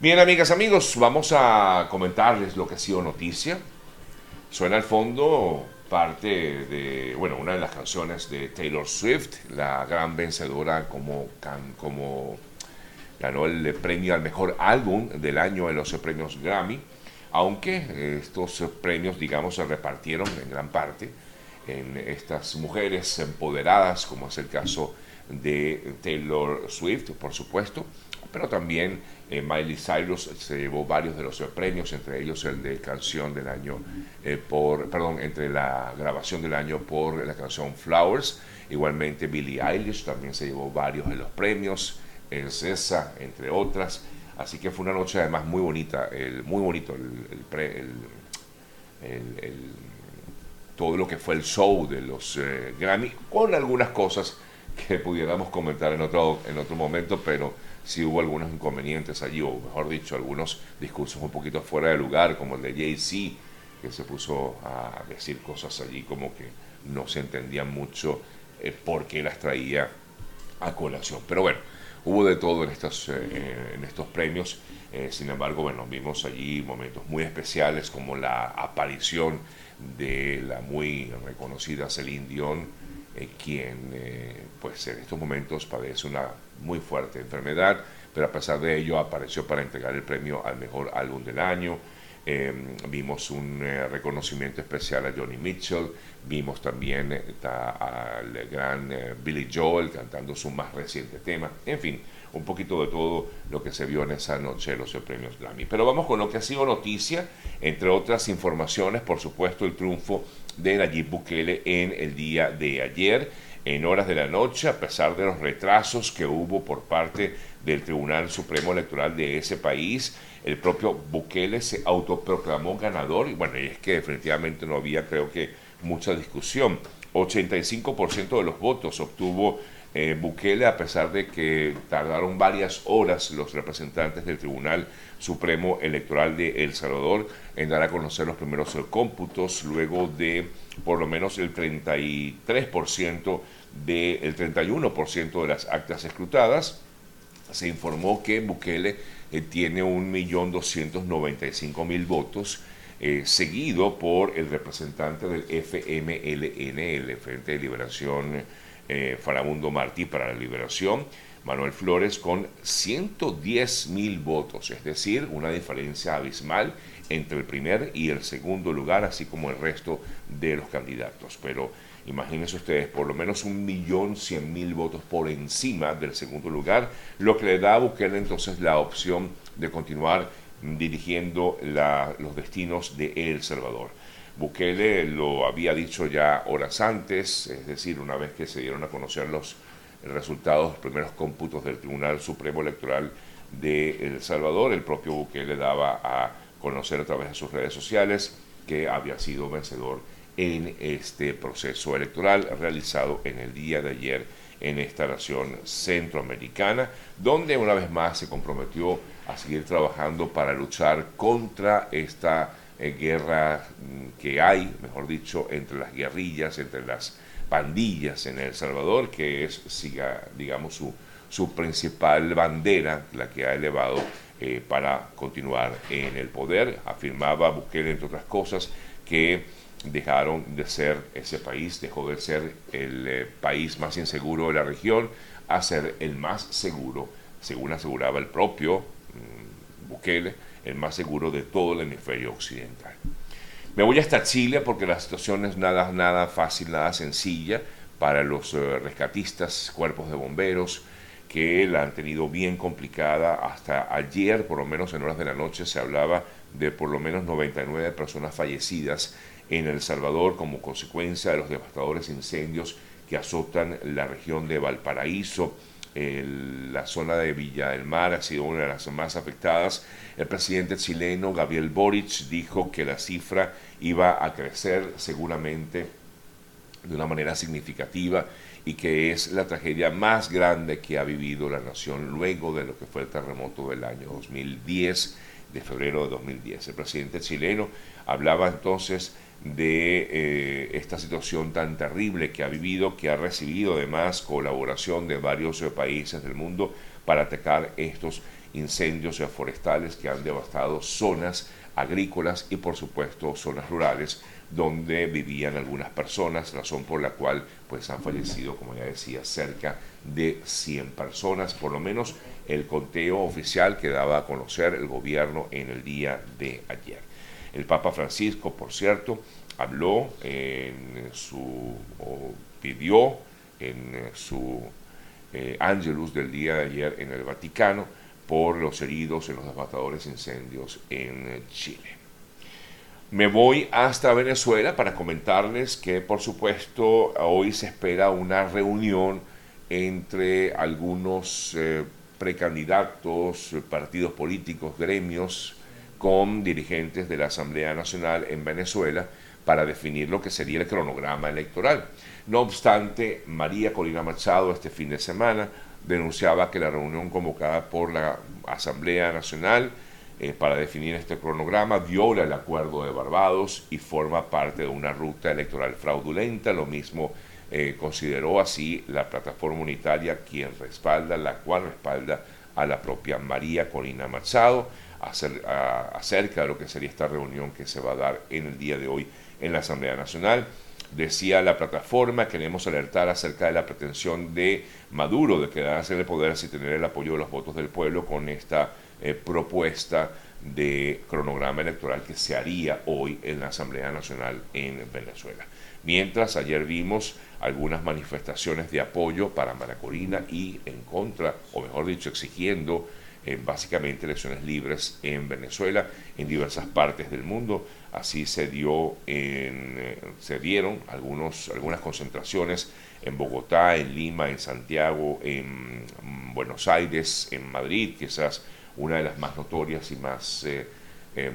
Bien, amigas, amigos, vamos a comentarles lo que ha sido noticia. Suena al fondo parte de, bueno, una de las canciones de Taylor Swift, la gran vencedora como, ganó el premio al mejor álbum del año en los premios Grammy, aunque estos premios, digamos, se repartieron en gran parte en estas mujeres empoderadas, como es el caso de Taylor Swift, por supuesto, pero también eh, Miley Cyrus se llevó varios de los premios, entre ellos el de canción del año eh, por, perdón, entre la grabación del año por la canción Flowers. Igualmente Billie Eilish también se llevó varios de los premios, el César, entre otras. Así que fue una noche además muy bonita, muy bonito todo lo que fue el show de los eh, Grammy, con algunas cosas que pudiéramos comentar en otro, en otro momento, pero si hubo algunos inconvenientes allí, o mejor dicho, algunos discursos un poquito fuera de lugar, como el de Jay-Z, que se puso a decir cosas allí como que no se entendían mucho eh, por qué las traía a colación. Pero bueno, hubo de todo en estos, eh, en estos premios. Eh, sin embargo, bueno, vimos allí momentos muy especiales como la aparición de la muy reconocida Celine Dion, quien pues en estos momentos padece una muy fuerte enfermedad, pero a pesar de ello apareció para entregar el premio al mejor álbum del año. Em, vimos un eh, reconocimiento especial a Johnny Mitchell, vimos también eh, al gran eh, Billy Joel cantando su más reciente tema, en fin, un poquito de todo lo que se vio en esa noche de los premios Grammy. Pero vamos con lo que ha sido noticia, entre otras informaciones, por supuesto, el triunfo de Nayib Bukele en el día de ayer en horas de la noche, a pesar de los retrasos que hubo por parte del Tribunal Supremo Electoral de ese país. El propio Bukele se autoproclamó ganador y bueno, es que definitivamente no había, creo que, mucha discusión. 85% de los votos obtuvo eh, Bukele, a pesar de que tardaron varias horas los representantes del Tribunal Supremo Electoral de El Salvador en dar a conocer los primeros cómputos, luego de por lo menos el 33% del 31% de las actas escrutadas. Se informó que Bukele eh, tiene 1.295.000 votos, eh, seguido por el representante del FMLN, el Frente de Liberación eh, Farabundo Martí para la Liberación, Manuel Flores, con 110 mil votos, es decir, una diferencia abismal entre el primer y el segundo lugar, así como el resto de los candidatos. Pero imagínense ustedes, por lo menos un millón cien mil votos por encima del segundo lugar, lo que le da a Bukele entonces la opción de continuar dirigiendo los destinos de El Salvador. Bukele lo había dicho ya horas antes, es decir, una vez que se dieron a conocer los resultados, los primeros cómputos del Tribunal Supremo Electoral de El Salvador, el propio Bukele daba a conocer a través de sus redes sociales que había sido vencedor en este proceso electoral realizado en el día de ayer en esta nación centroamericana, donde una vez más se comprometió a seguir trabajando para luchar contra esta eh, guerra mm, que hay, mejor dicho, entre las guerrillas, entre las pandillas en El Salvador, que es, digamos, su, su principal bandera, la que ha elevado eh, para continuar en el poder. Afirmaba Bukele, entre otras cosas, que dejaron de ser ese país, dejó de ser el eh, país más inseguro de la región a ser el más seguro, según aseguraba el propio mm, Bukele, el más seguro de todo el hemisferio occidental. Me voy hasta Chile porque la situación es nada, nada fácil, nada sencilla para los eh, rescatistas, cuerpos de bomberos, que la han tenido bien complicada. Hasta ayer, por lo menos en horas de la noche, se hablaba de por lo menos 99 personas fallecidas en El Salvador como consecuencia de los devastadores incendios que azotan la región de Valparaíso la zona de Villa del Mar ha sido una de las más afectadas. El presidente chileno Gabriel Boric dijo que la cifra iba a crecer seguramente de una manera significativa y que es la tragedia más grande que ha vivido la nación luego de lo que fue el terremoto del año 2010, de febrero de 2010. El presidente chileno hablaba entonces de eh, esta situación tan terrible que ha vivido, que ha recibido además colaboración de varios eh, países del mundo para atacar estos incendios forestales que han devastado zonas agrícolas y por supuesto zonas rurales donde vivían algunas personas, razón por la cual pues han fallecido, como ya decía, cerca de 100 personas, por lo menos el conteo oficial que daba a conocer el gobierno en el día de ayer. El Papa Francisco, por cierto, habló en su, o pidió en su eh, Angelus del día de ayer en el Vaticano por los heridos en los devastadores incendios en Chile. Me voy hasta Venezuela para comentarles que por supuesto hoy se espera una reunión entre algunos eh, precandidatos, partidos políticos, gremios, con dirigentes de la Asamblea Nacional en Venezuela para definir lo que sería el cronograma electoral. No obstante, María Corina Machado este fin de semana denunciaba que la reunión convocada por la Asamblea Nacional eh, para definir este cronograma, viola el acuerdo de Barbados y forma parte de una ruta electoral fraudulenta. Lo mismo eh, consideró así la plataforma unitaria, quien respalda, la cual respalda a la propia María Corina Machado acerca de lo que sería esta reunión que se va a dar en el día de hoy en la Asamblea Nacional. Decía la plataforma, queremos alertar acerca de la pretensión de Maduro de quedarse en el poder sin tener el apoyo de los votos del pueblo con esta eh, propuesta de cronograma electoral que se haría hoy en la Asamblea Nacional en Venezuela. Mientras ayer vimos algunas manifestaciones de apoyo para Maracorina y en contra, o mejor dicho, exigiendo básicamente elecciones libres en Venezuela, en diversas partes del mundo. Así se dio eh, se dieron algunas concentraciones en Bogotá, en Lima, en Santiago, en Buenos Aires, en Madrid, quizás una de las más notorias y más eh, em,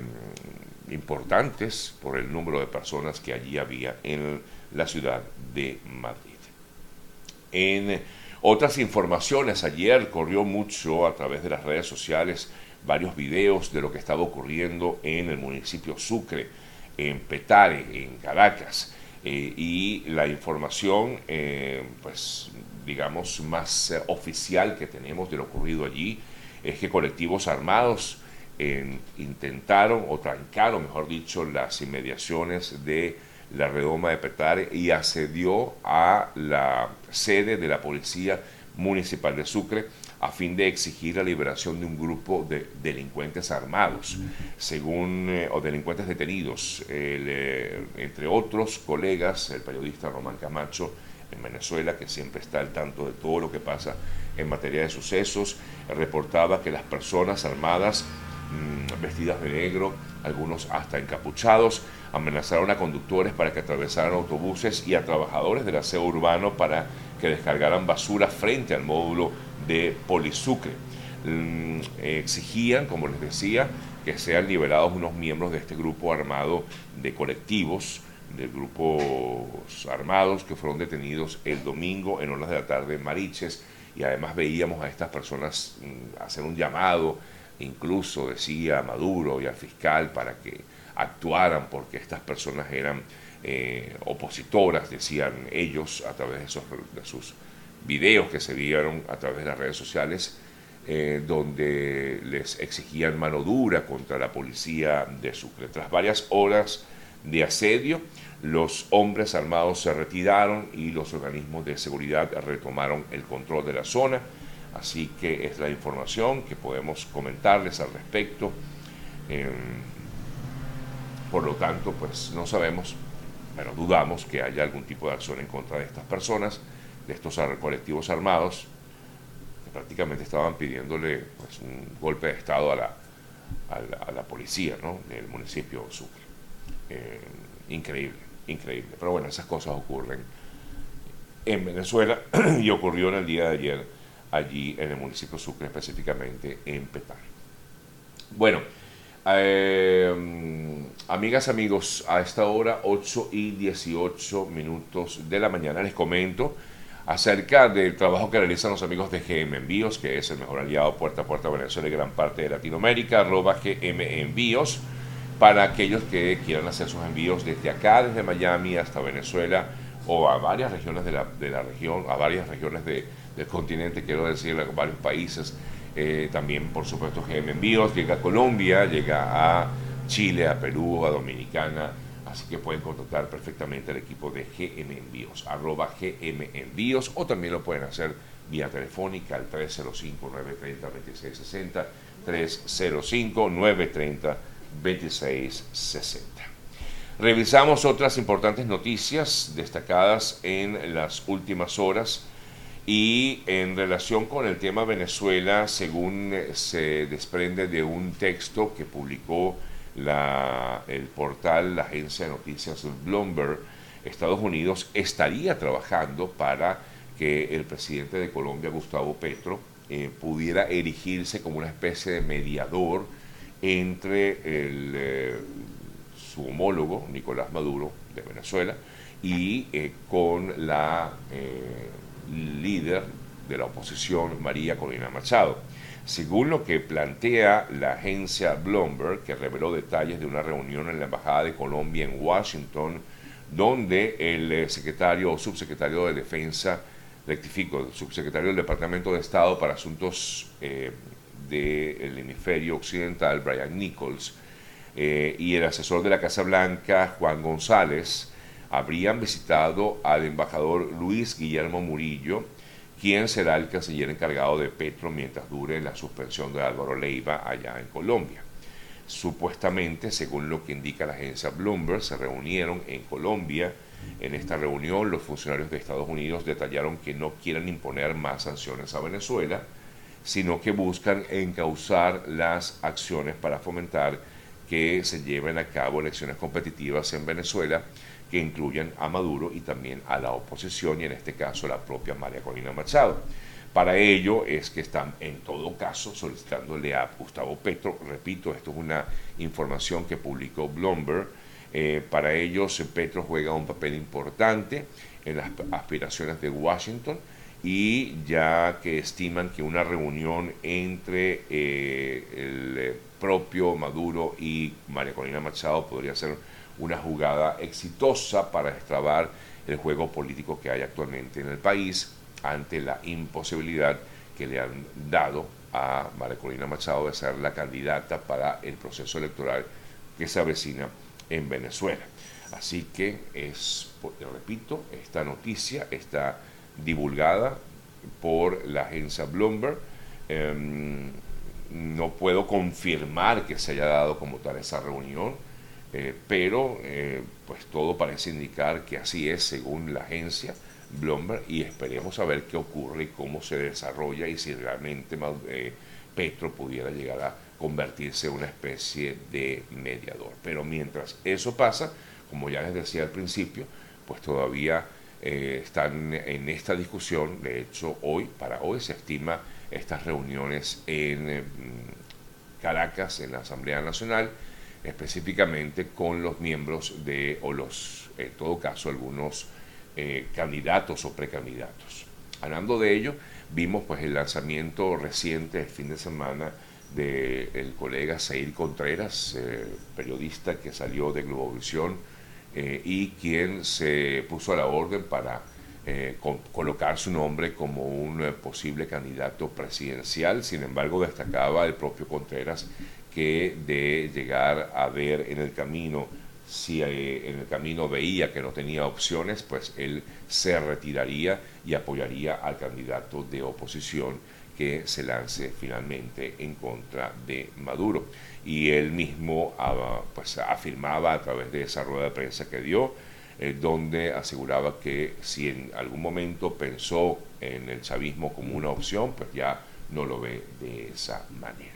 importantes por el número de personas que allí había en la ciudad de Madrid. En otras informaciones, ayer corrió mucho a través de las redes sociales varios videos de lo que estaba ocurriendo en el municipio Sucre, en Petare, en Caracas. Eh, y la información, eh, pues digamos, más oficial que tenemos de lo ocurrido allí es que colectivos armados intentaron o trancaron, mejor dicho, las inmediaciones de la redoma de Petare y accedió a la sede de la Policía Municipal de Sucre a fin de exigir la liberación de un grupo de delincuentes armados, según, eh, o delincuentes detenidos, eh, entre otros colegas, el periodista Román Camacho en Venezuela, que siempre está al tanto de todo lo que pasa en materia de sucesos, reportaba que las personas armadas, mm, vestidas de negro, algunos hasta encapuchados, amenazaron a conductores para que atravesaran autobuses y a trabajadores del aseo urbano para que descargaran basura frente al módulo de Polisucre. Mm, exigían, como les decía, que sean liberados unos miembros de este grupo armado de colectivos, de grupos armados que fueron detenidos el domingo en horas de la tarde en Mariches y además veíamos a estas personas mm, hacer un llamado, incluso decía Maduro y al fiscal para que actuaran porque estas personas eran eh, opositoras, decían ellos a través de, esos, sus videos que se vieron a través de las redes sociales, eh, donde les exigían mano dura contra la policía de Sucre. Tras varias horas de asedio, los hombres armados se retiraron y los organismos de seguridad retomaron el control de la zona. Así que es la información que podemos comentarles al respecto. Em, por lo tanto, pues no sabemos, pero dudamos que haya algún tipo de acción en contra de estas personas, de estos colectivos armados, que prácticamente estaban pidiéndole pues, un golpe de Estado a la, a la, policía ¿no? del municipio Sucre. Eh, increíble, increíble. Pero bueno, esas cosas ocurren en Venezuela y ocurrió en el día de ayer allí en el municipio Sucre, específicamente en Petare. Bueno, eh, amigas, amigos, a esta hora, 8 y 18 minutos de la mañana, les comento acerca del trabajo que realizan los amigos de GM Envíos, que es el mejor aliado puerta a puerta Venezuela y gran parte de Latinoamérica, GM Envíos, para aquellos que quieran hacer sus envíos desde acá, desde Miami hasta Venezuela o a varias regiones de la, de la región, a varias regiones de, del continente, quiero decir, a varios países Eh, también, por supuesto, GM Envíos llega a Colombia, llega a Chile, a Perú, a Dominicana. Así que pueden contactar perfectamente al equipo de GM Envíos, arroba GM Envíos, o también lo pueden hacer vía telefónica al 305-930-2660, 305-930-2660. Revisamos otras importantes noticias destacadas en las últimas horas y en relación con el tema Venezuela, según se desprende de un texto que publicó la, el portal, la agencia de noticias Bloomberg, Estados Unidos estaría trabajando para que el presidente de Colombia, Gustavo Petro, eh, pudiera erigirse como una especie de mediador entre el, eh, su homólogo, Nicolás Maduro, de Venezuela, y eh, con la líder de la oposición, María Corina Machado. Según lo que plantea la agencia Bloomberg, que reveló detalles de una reunión en la Embajada de Colombia en Washington, donde el secretario o subsecretario de Defensa rectifico, el subsecretario del Departamento de Estado para Asuntos eh, del Hemisferio Occidental, Brian Nichols, eh, y el asesor de la Casa Blanca, Juan González, habrían visitado al embajador Luis Guillermo Murillo, quien será el canciller encargado de Petro mientras dure la suspensión de Álvaro Leiva allá en Colombia. Supuestamente, según lo que indica la agencia Bloomberg, se reunieron en Colombia en esta reunión, los funcionarios de Estados Unidos detallaron que no quieren imponer más sanciones a Venezuela, sino que buscan encauzar las acciones para fomentar que se lleven a cabo elecciones competitivas en Venezuela que incluyan a Maduro y también a la oposición y en este caso la propia María Corina Machado. Para ello es que están en todo caso solicitándole a Gustavo Petro, repito, esto es una información que publicó Bloomberg, eh, para ellos, Petro juega un papel importante en las aspiraciones de Washington y ya que estiman que una reunión entre eh, el eh, propio Maduro y María Corina Machado podría ser una jugada exitosa para extrabar el juego político que hay actualmente en el país ante la imposibilidad que le han dado a María Corina Machado de ser la candidata para el proceso electoral que se avecina en Venezuela. Así que es, repito, esta noticia está divulgada por la agencia Bloomberg. Em, no puedo confirmar que se haya dado como tal esa reunión, eh, pero eh, pues todo parece indicar que así es según la agencia Bloomberg y esperemos a ver qué ocurre, cómo se desarrolla y si realmente eh, Petro pudiera llegar a convertirse en una especie de mediador. Pero mientras eso pasa, como ya les decía al principio, pues todavía están en esta discusión. De hecho, hoy, para hoy, se estima estas reuniones en eh, Caracas, en la Asamblea Nacional, específicamente con los miembros de, o los, en todo caso, algunos eh, candidatos o precandidatos. Hablando de ello, vimos pues el lanzamiento reciente, el fin de semana, del colega Said Contreras, eh, periodista que salió de Globovisión eh, y quien se puso a la orden para colocar su nombre como un posible candidato presidencial. Sin embargo, destacaba el propio Contreras que de llegar a ver en el camino, si en el camino veía que no tenía opciones, pues él se retiraría y apoyaría al candidato de oposición que se lance finalmente en contra de Maduro. Y él mismo ah, pues, afirmaba a través de esa rueda de prensa que dio, eh, donde aseguraba que si en algún momento pensó en el chavismo como una opción, pues ya no lo ve de esa manera.